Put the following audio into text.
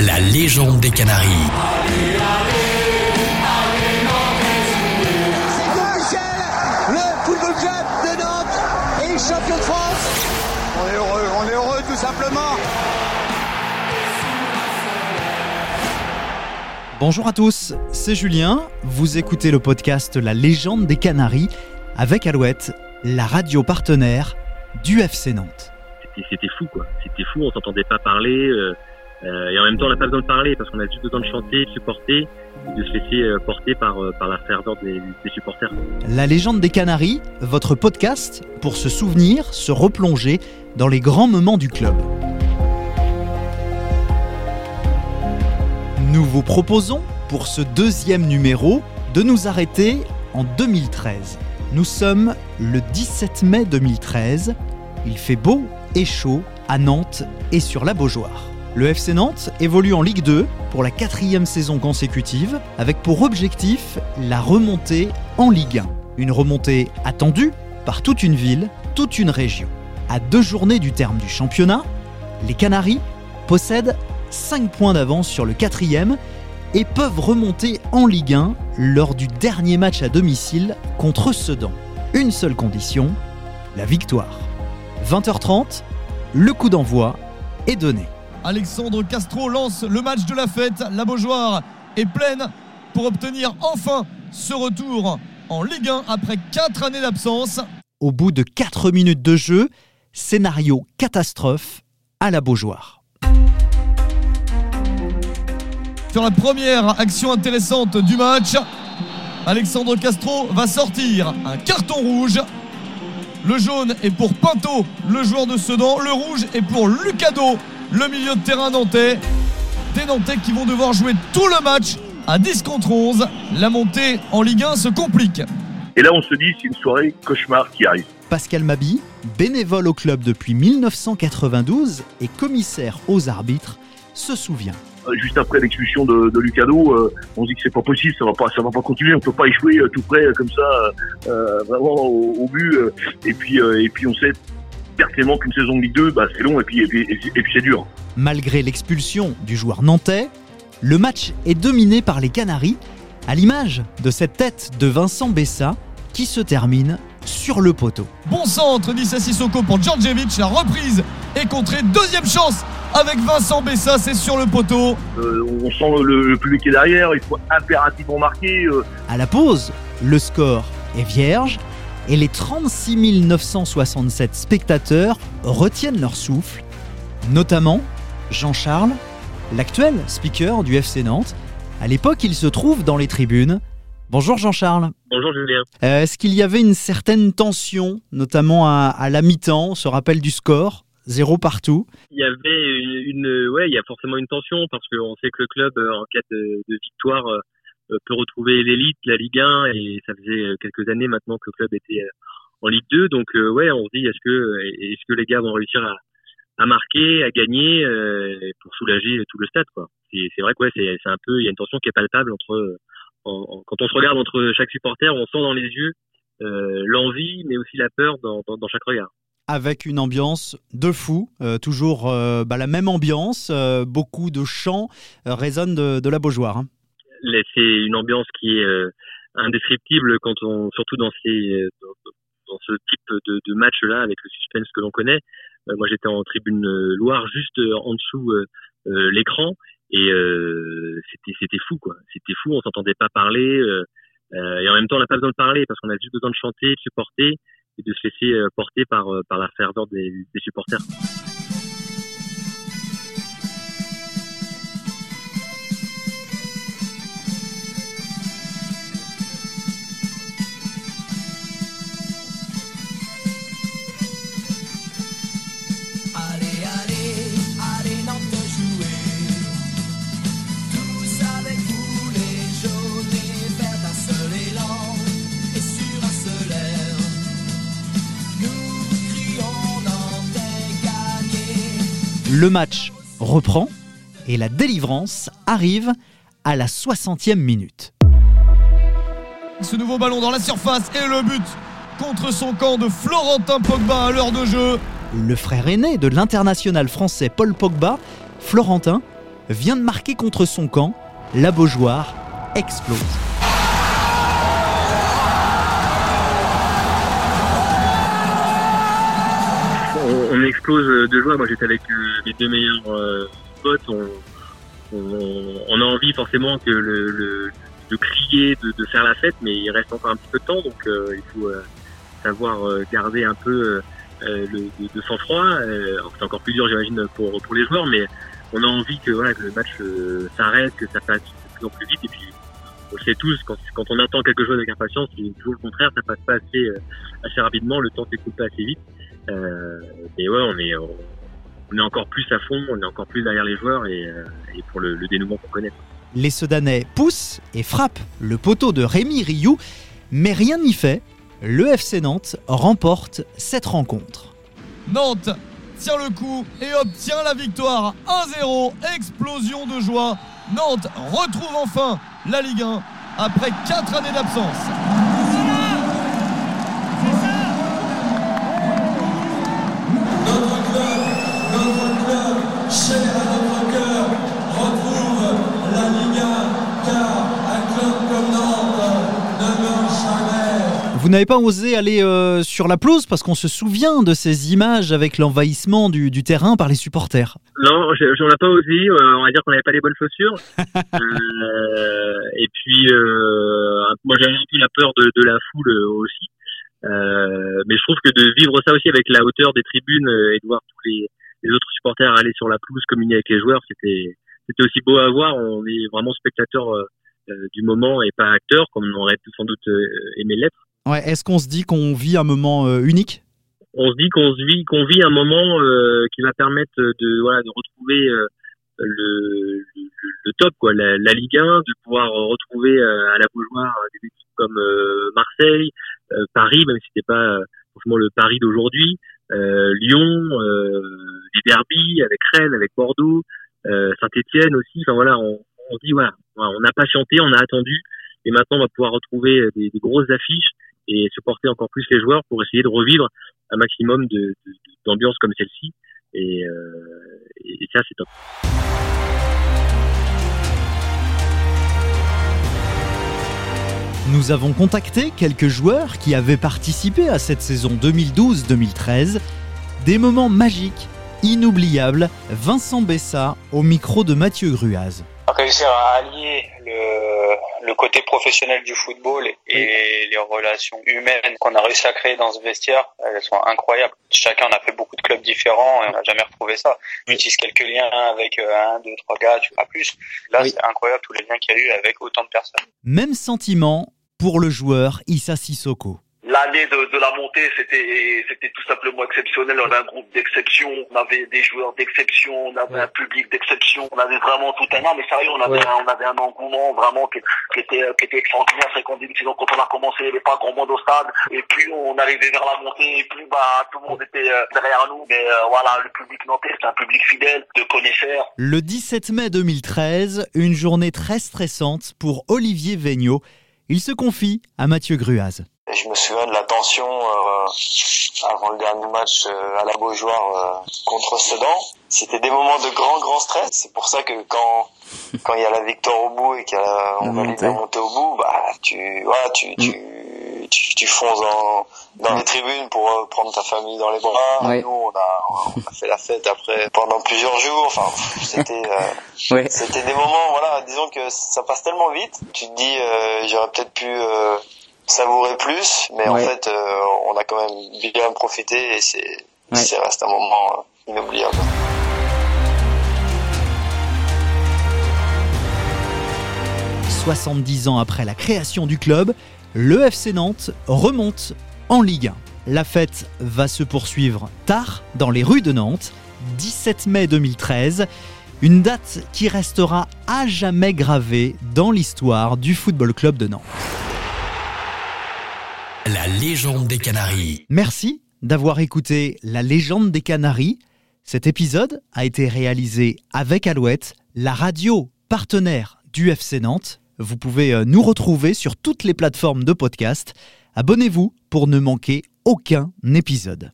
la légende des Canaries. le football club de Nantes est champion de France. On est heureux, on est heureux tout simplement. Bonjour à tous, c'est Julien. Vous écoutez le podcast La légende des Canaries avec Alouette, la radio partenaire du FC Nantes. C'était fou quoi, c'était fou, on s'entendait pas parler. euh, euh, et en même temps, on n'a pas besoin de parler parce qu'on a juste besoin de chanter, de supporter, de se laisser euh, porter par, euh, par la ferveur des, des supporters. La légende des Canaries, votre podcast pour se souvenir, se replonger dans les grands moments du club. Nous vous proposons, pour ce deuxième numéro, de nous arrêter en 2013. Nous sommes le 17 mai 2013. Il fait beau et chaud à Nantes et sur la Beaujoire. Le FC Nantes évolue en Ligue 2 pour la quatrième saison consécutive, avec pour objectif la remontée en Ligue 1. Une remontée attendue par toute une ville, toute une région. À deux journées du terme du championnat, les Canaries possèdent 5 points d'avance sur le quatrième et peuvent remonter en Ligue 1 lors du dernier match à domicile contre Sedan. Une seule condition, la victoire. 20h30, le coup d'envoi est donné. Alexandre Castro lance le match de la fête. La Beaujoire est pleine pour obtenir enfin ce retour en Ligue 1 après 4 années d'absence. Au bout de 4 minutes de jeu, scénario catastrophe à la Beaujoire. Sur la première action intéressante du match, Alexandre Castro va sortir un carton rouge. Le jaune est pour Pinto, le joueur de Sedan. Le rouge est pour Lucado, le milieu de terrain nantais. Des Nantais qui vont devoir jouer tout le match à 10 contre 11. La montée en Ligue 1 se complique. Et là, on se dit, c'est une soirée cauchemar qui arrive. Pascal Mabi, bénévole au club depuis 1992 et commissaire aux arbitres, se souvient. Euh, Juste après l'expulsion de, de Lucado, euh, on se dit que c'est pas possible, ça va pas, ça va pas continuer. On peut pas échouer euh, tout près euh, comme ça, euh, vraiment au, au but. euh, et puis, euh, et puis, on sait pertinemment qu'une saison de Ligue 2, bah, c'est long et puis, et puis, et puis- et puis c'est dur. Malgré l'expulsion du joueur nantais, le match est dominé par les Canaries, à l'image de cette tête de Vincent Bessa qui se termine sur le poteau. Bon centre d'Issa Sissoko pour Djordjevic. La reprise est contrée. Deuxième chance avec Vincent Bessa. C'est sur le poteau. Euh, on sent le, le public qui est derrière, il faut impérativement marquer. euh, À la pause, le score est vierge et les 36 967 spectateurs retiennent leur souffle, notamment Jean-Charles, l'actuel speaker du FC Nantes. À l'époque, il se trouve dans les tribunes. Bonjour Jean-Charles. Bonjour Julien. Euh, Est-ce qu'il y avait une certaine tension, notamment à, à la mi-temps On se rappelle du score, zéro partout? Il y avait une, une- ouais, il y a forcément une tension parce qu'on sait que le club, euh, en cas de, de victoire, euh, peut retrouver l'élite, la Ligue 1, et ça faisait euh, quelques années maintenant que le club était euh, en Ligue 2. Donc euh, ouais, on se dit est-ce que est-ce que les gars vont réussir à, marquer, à gagner euh, pour soulager tout le stade quoi? C'est vrai que ouais, c'est un peu il y a une tension qui est palpable entre euh, en- en- quand on se regarde entre chaque supporter, on sent dans les yeux euh, l'envie, mais aussi la peur dans, chaque regard. Avec une ambiance de fou, euh, toujours euh, bah, la même ambiance, euh, beaucoup de chants euh, résonnent de, de la Beaujoire. hein. C'est une ambiance qui est euh, indescriptible quand on, surtout dans ces, euh, dans, dans ce type de, de match-là, avec le suspense que l'on connaît. Euh, moi, j'étais en tribune Loire, juste en dessous l'écran, et c'était, c'était fou, quoi. C'était fou, on s'entendait pas parler, et en même temps, on n'a pas besoin de parler parce qu'on a juste besoin de chanter, de supporter, et de se laisser porter par, par la ferveur des, des supporters. Le match reprend et la délivrance arrive à la 60e minute. Ce nouveau ballon dans la surface et le but contre son camp de Florentin Pogba à l'heure de jeu. Le frère aîné de l'international français Paul Pogba, Florentin, vient de marquer contre son camp. La Beaujoire explose. Explose de joie. Moi, j'étais avec euh, mes deux meilleurs euh, potes. On, on, a envie forcément que le, le- de crier, de, faire la fête, mais il reste encore un petit peu de temps, donc euh, il faut euh, savoir euh, garder un peu euh, euh, le, de, sang-froid. Euh, c'est encore plus dur, j'imagine, pour, pour les joueurs, mais on a envie que, voilà, que le match euh, s'arrête, que ça passe de plus en plus vite, et puis on le sait tous, quand, quand on attend quelque chose avec impatience, c'est toujours le contraire, ça passe pas assez, euh, assez rapidement, le temps s'écoule pas assez vite. Euh, et ouais, on est, on, on est encore plus à fond, on est encore plus derrière les joueurs et, euh, et pour le, le dénouement qu'on connaît. Les Sedanais poussent et frappent le poteau de Rémi Rioux, mais rien n'y fait. Le FC Nantes remporte cette rencontre. Nantes tire le coup et obtient la victoire 1-0. Explosion de joie. Nantes retrouve enfin la Ligue 1 après 4 années d'absence. Vous n'avez pas osé aller euh, sur la pelouse parce qu'on se souvient de ces images avec l'envahissement du, du terrain par les supporters. Non, j'en ai pas osé. euh, on va dire qu'on n'avait pas les bonnes chaussures. Euh, et puis, moi, j'avais un peu la peur de, de la foule aussi. Mais je trouve que de vivre ça aussi avec la hauteur des tribunes et de voir tous les, les autres supporters aller sur la pelouse communier avec les joueurs, c'était c'était aussi beau à voir. On est vraiment spectateur euh, du moment et pas acteur, comme on aurait sans doute aimé l'être. Est-ce qu'on se dit qu'on vit un moment euh, unique? On se dit qu'on vit qu'on vit un moment euh, qui va permettre de voilà de retrouver euh, le, top quoi. La, Ligue 1 de pouvoir retrouver à la Beaujoire des équipes comme Marseille Paris même si c'était pas forcément le Paris d'aujourd'hui Lyon les derbies avec Rennes avec Bordeaux Saint-Étienne aussi. Enfin voilà on, dit voilà on a patienté on a attendu et maintenant on va pouvoir retrouver des grosses affiches et supporter encore plus les joueurs pour essayer de revivre un maximum d'ambiance comme celle-ci. Et, euh, et ça, c'est top. Nous avons contacté quelques joueurs qui avaient participé à cette saison 2012-2013. Des moments magiques, inoubliables. Vincent Bessa au micro de Mathieu Gruaz. Réussir à allier le, le côté professionnel du football et les relations humaines qu'on a réussi à créer dans ce vestiaire, elles sont incroyables. Chacun on a fait beaucoup de clubs différents et on n'a jamais retrouvé ça. On utilise quelques liens avec euh, un, deux, trois gars, tu pas plus. Là, Oui. c'est incroyable tous les liens qu'il y a eu avec autant de personnes. Même sentiment pour le joueur Issa Sissoko. L'année de, de la montée, c'était c'était tout simplement exceptionnel. On avait un groupe d'exception, on avait des joueurs d'exception, on avait un public d'exception, on avait vraiment tout un an. Mais sérieux, on avait, un, on avait un engouement vraiment qui, qui était qui était extraordinaire. C'est sinon quand on a commencé, il n'y avait pas grand monde au stade. Et plus on arrivait vers la montée, et plus bah tout le monde était euh, derrière nous. Mais euh, voilà, le public nantais, c'est un public fidèle, de connaisseurs. Le 17 mai 2013, une journée très stressante pour Olivier Vigneault. Il se confie à Mathieu Gruaz. Et je me souviens de la tension euh, avant le dernier match euh, à la Beaujoire euh, contre Sedan. C'était des moments de grand grand stress. C'est pour ça que quand quand il y a la victoire au bout et qu'on valide la montée au bout, bah tu voilà, tu tu tu, tu fonces dans dans les tribunes pour euh, prendre ta famille dans les bras. Ouais. Nous on a on a fait la fête après pendant plusieurs jours. Enfin c'était euh, Ouais. c'était des moments, voilà, disons que ça passe tellement vite. Tu te dis, euh, j'aurais peut-être pu euh, savourer plus, mais en fait, euh, on a quand même bien profité et c'est, Ouais. c'est reste un moment euh, inoubliable. 70 ans après la création du club, le FC Nantes remonte en Ligue 1. La fête va se poursuivre tard dans les rues de Nantes, 17 mai 2013, une date qui restera à jamais gravée dans l'histoire du Football Club de Nantes. La légende des Canaries. Merci d'avoir écouté La légende des Canaries. Cet épisode a été réalisé avec Alouette, la radio partenaire du FC Nantes. Vous pouvez euh, nous retrouver sur toutes les plateformes de podcast. Abonnez-vous pour ne manquer aucun épisode.